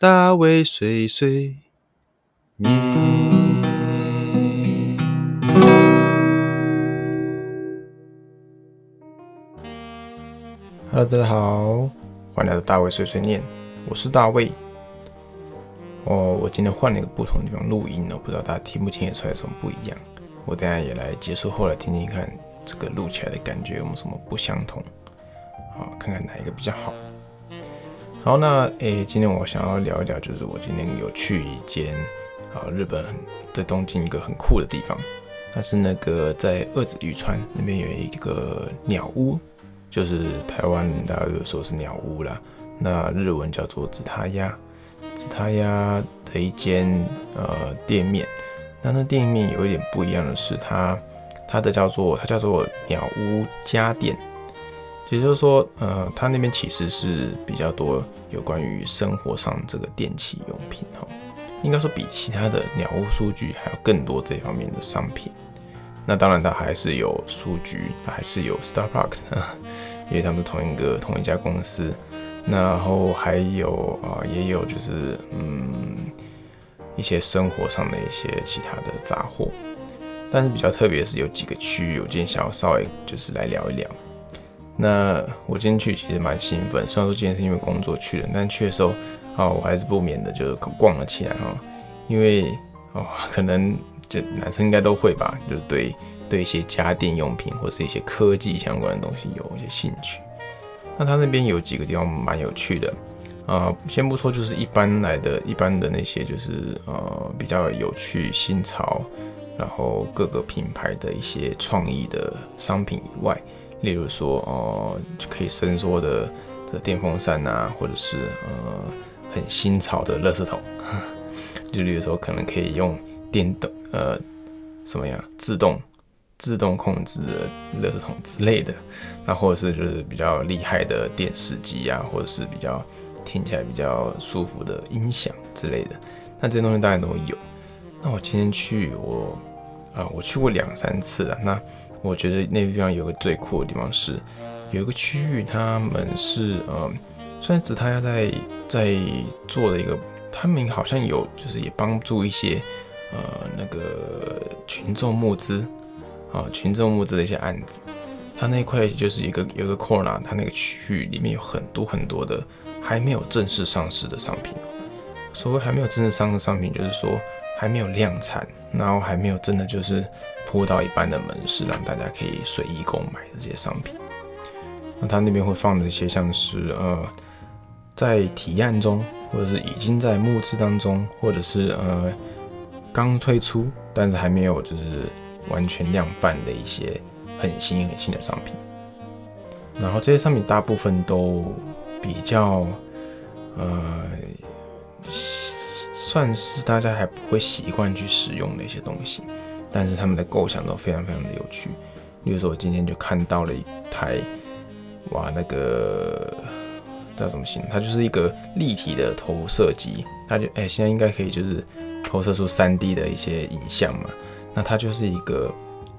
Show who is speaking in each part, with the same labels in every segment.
Speaker 1: 大卫碎碎念。Hello，大家好，欢迎来到大卫碎碎念，我是大卫。哦，我今天换了一个不同地方录音哦，不知道大家听不听得出来什么不一样。我等下也来结束后来听听看，这个录起来的感觉有没有什么不相同？好，看看哪一个比较好。好，那诶，今天我想要聊一聊，就是我今天有去一间啊，日本在东京一个很酷的地方，它是那个在二子玉川那边有一个鸟屋。就是台湾大家有说是鸟屋啦，那日文叫做紫他鸭，紫他鸭的一间呃店面。那那店面有一点不一样的是，它它的叫做它叫做鸟屋家电，也就是说呃它那边其实是比较多有关于生活上这个电器用品哈，应该说比其他的鸟屋书局还有更多这方面的商品。那当然，它还是有书局，它还是有 Starbucks，因为他们是同一个同一家公司。然后还有啊，也有就是嗯一些生活上的一些其他的杂货。但是比较特别是有几个区域，我今天想要稍微就是来聊一聊。那我今天去其实蛮兴奋，虽然说今天是因为工作去的，但去的时候啊，我还是不免的就是逛了起来哈，因为哦可能。就男生应该都会吧，就是对对一些家电用品或是一些科技相关的东西有一些兴趣。那他那边有几个地方蛮有趣的啊，先不说就是一般来的一般的那些就是呃比较有趣新潮，然后各个品牌的一些创意的商品以外，例如说哦就可以伸缩的的电风扇啊，或者是呃很新潮的垃圾桶，就例如说可能可以用。电动呃，什么样自动自动控制的热圾桶之类的，那或者是就是比较厉害的电视机啊，或者是比较听起来比较舒服的音响之类的，那这些东西当然都有。那我今天去我啊，我去过两三次了。那我觉得那地方有个最酷的地方是，有一个区域他们是呃，虽然只他要在在做的一个，他们好像有就是也帮助一些。呃，那个群众募资啊，群众募资的一些案子，他那块就是一个有个 corner，他那个区域里面有很多很多的还没有正式上市的商品。所谓还没有正式上的商品，就是说还没有量产，然后还没有真的就是铺到一般的门市，让大家可以随意购买的这些商品。那它那边会放的一些像是呃，在提案中，或者是已经在募资当中，或者是呃。刚推出，但是还没有就是完全量贩的一些很新很新的商品，然后这些商品大部分都比较呃，算是大家还不会习惯去使用的一些东西，但是他们的构想都非常非常的有趣。比如说我今天就看到了一台，哇，那个叫什么型？它就是一个立体的投射机，它就哎，现在应该可以就是。投射出三 D 的一些影像嘛，那它就是一个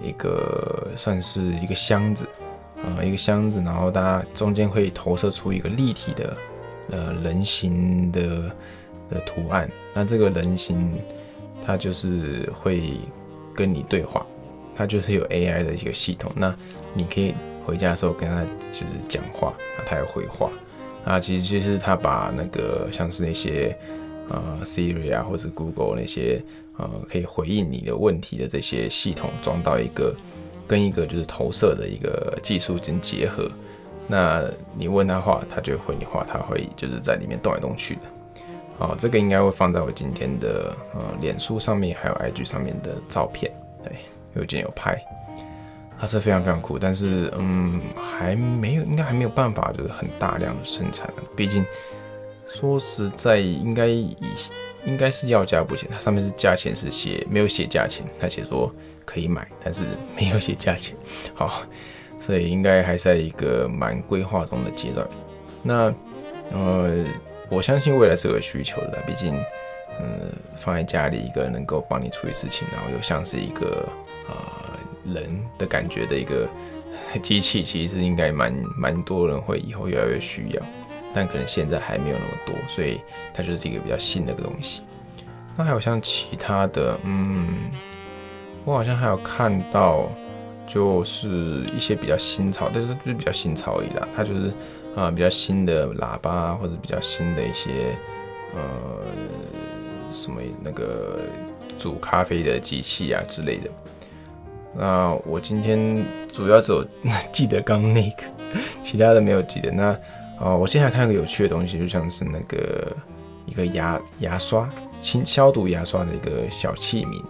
Speaker 1: 一个算是一个箱子啊，一个箱子，然后大家中间会投射出一个立体的呃人形的的图案，那这个人形它就是会跟你对话，它就是有 AI 的一个系统，那你可以回家的时候跟它就是讲话，那它也回话啊，其实就是它把那个像是那些。呃，Siri 啊，或是 Google 那些呃，可以回应你的问题的这些系统，装到一个跟一个就是投射的一个技术进行结合。那你问他话，他就回你话，他会就是在里面动来动去的。好，这个应该会放在我今天的呃脸书上面，还有 IG 上面的照片。对，有今天有拍，它是非常非常酷，但是嗯，还没有，应该还没有办法就是很大量的生产，毕竟。说实在，应该以应该是要价不钱，它上面是价钱是写没有写价钱，它写说可以买，但是没有写价钱。好，所以应该还在一个蛮规划中的阶段。那呃，我相信未来是有需求的，毕竟嗯，放在家里一个能够帮你处理事情，然后又像是一个呃人的感觉的一个 机器，其实应该蛮蛮多人会以后越来越需要。但可能现在还没有那么多，所以它就是一个比较新的个东西。那还有像其他的，嗯，我好像还有看到，就是一些比较新潮，但是就是比较新潮而已啦。它就是啊比较新的喇叭或者比较新的一些呃什么那个煮咖啡的机器啊之类的。那我今天主要只有记得刚那个，其他的没有记得。那哦，我今天还看个有趣的东西，就像是那个一个牙牙刷，清消毒牙刷的一个小器皿，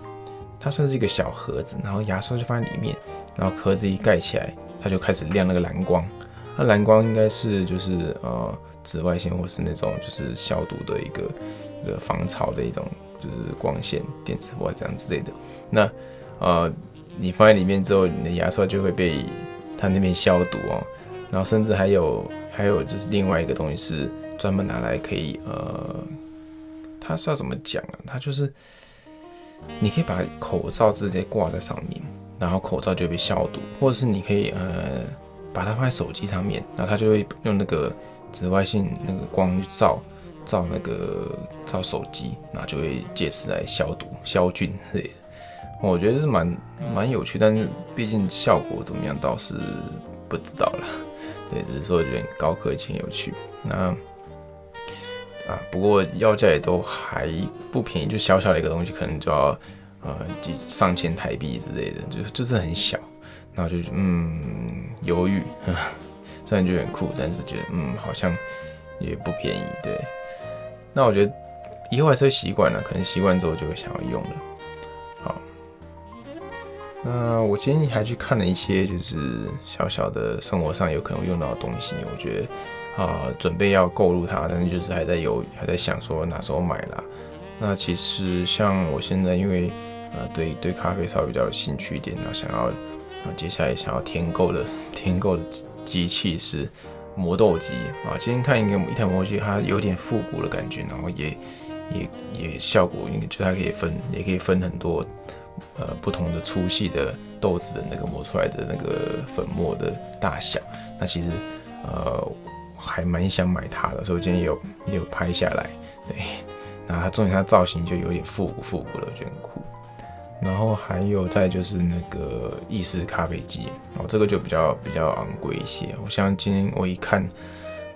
Speaker 1: 它算是一个小盒子，然后牙刷就放在里面，然后壳子一盖起来，它就开始亮那个蓝光。那蓝光应该是就是呃紫外线或是那种就是消毒的一个一个防潮的一种就是光线电磁波这样之类的。那呃。你放在里面之后，你的牙刷就会被它那边消毒哦。然后甚至还有还有就是另外一个东西是专门拿来可以呃，它是要怎么讲啊？它就是你可以把口罩直接挂在上面，然后口罩就被消毒，或者是你可以呃把它放在手机上面，然后它就会用那个紫外线那个光去照照那个照手机，然后就会借此来消毒消菌之类的。我觉得是蛮蛮有趣，但是毕竟效果怎么样倒是不知道了。对，只是说觉得高科技有趣。那啊，不过要价也都还不便宜，就小小的一个东西，可能就要呃几上千台币之类的，就就是很小。然后就嗯犹豫，虽然觉得很酷，但是觉得嗯好像也不便宜。对，那我觉得以后还是会习惯了，可能习惯之后就会想要用了。好那我今天还去看了一些，就是小小的生活上有可能用到的东西。我觉得啊，准备要购入它，但是就是还在犹豫，还在想说哪时候买啦。那其实像我现在，因为呃对对咖啡稍微比较有兴趣一点，那想要然后接下来想要添购的添购的机器是磨豆机啊。今天看一个一台磨具，它有点复古的感觉，然后也也也效果，因为就它可以分，也可以分很多。呃，不同的粗细的豆子的那个磨出来的那个粉末的大小，那其实呃还蛮想买它的，所以我今天有也有拍下来。对，那它重点它造型就有点复古复古的，我觉得很酷。然后还有再就是那个意式咖啡机，哦，这个就比较比较昂贵一些。我像今天我一看，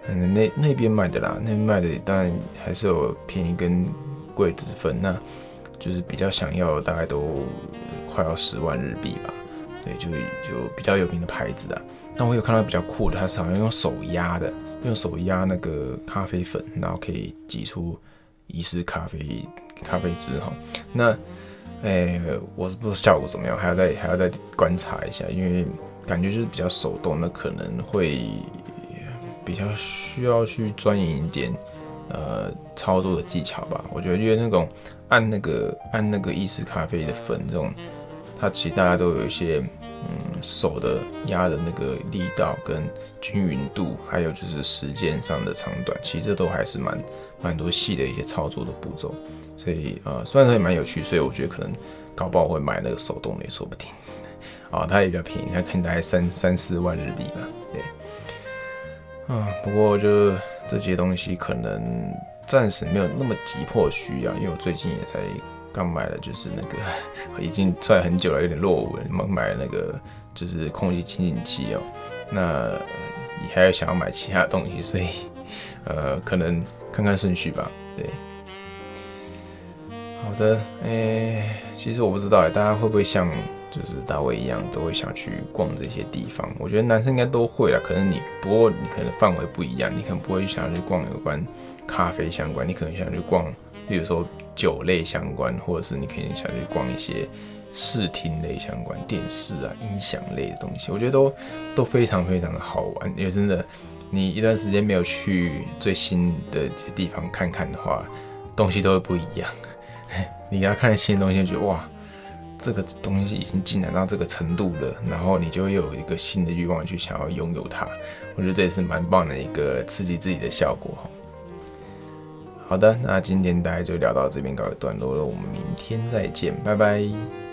Speaker 1: 嗯，那那边卖的啦，那边卖的当然还是有便宜跟贵之分。那就是比较想要，大概都快要十万日币吧。对，就就比较有名的牌子的。那我有看到比较酷的，它是好像用手压的，用手压那个咖啡粉，然后可以挤出意式咖啡咖啡汁哈。那，诶，我是不知道效果怎么样，还要再还要再观察一下，因为感觉就是比较手动，那可能会比较需要去钻研一点。呃，操作的技巧吧，我觉得因为那种按那个按那个意式咖啡的粉这种，它其实大家都有一些嗯手的压的那个力道跟均匀度，还有就是时间上的长短，其实这都还是蛮蛮多细的一些操作的步骤。所以呃，虽然说也蛮有趣，所以我觉得可能搞不好会买那个手动的说不定。啊，它也比较便宜，它可能大概三三四万日币吧。对，啊，不过就。这些东西可能暂时没有那么急迫需要，因为我最近也才刚买了，就是那个已经出来很久了，有点落伍了。买买了那个就是空气清净器哦，那你还要想要买其他东西，所以呃，可能看看顺序吧。对，好的，诶，其实我不知道大家会不会像。就是大卫一样，都会想去逛这些地方。我觉得男生应该都会啦，可能你不过你可能范围不一样，你可能不会想要去逛有关咖啡相关，你可能想去逛，比如说酒类相关，或者是你可以想去逛一些视听类相关、电视啊、音响类的东西。我觉得都都非常非常的好玩。因为真的，你一段时间没有去最新的地方看看的话，东西都会不一样。你给他看新的东西，觉得哇。这个东西已经进展到这个程度了，然后你就会有一个新的欲望去想要拥有它。我觉得这也是蛮棒的一个刺激自己的效果好的，那今天大家就聊到这边告一段落了，我们明天再见，拜拜。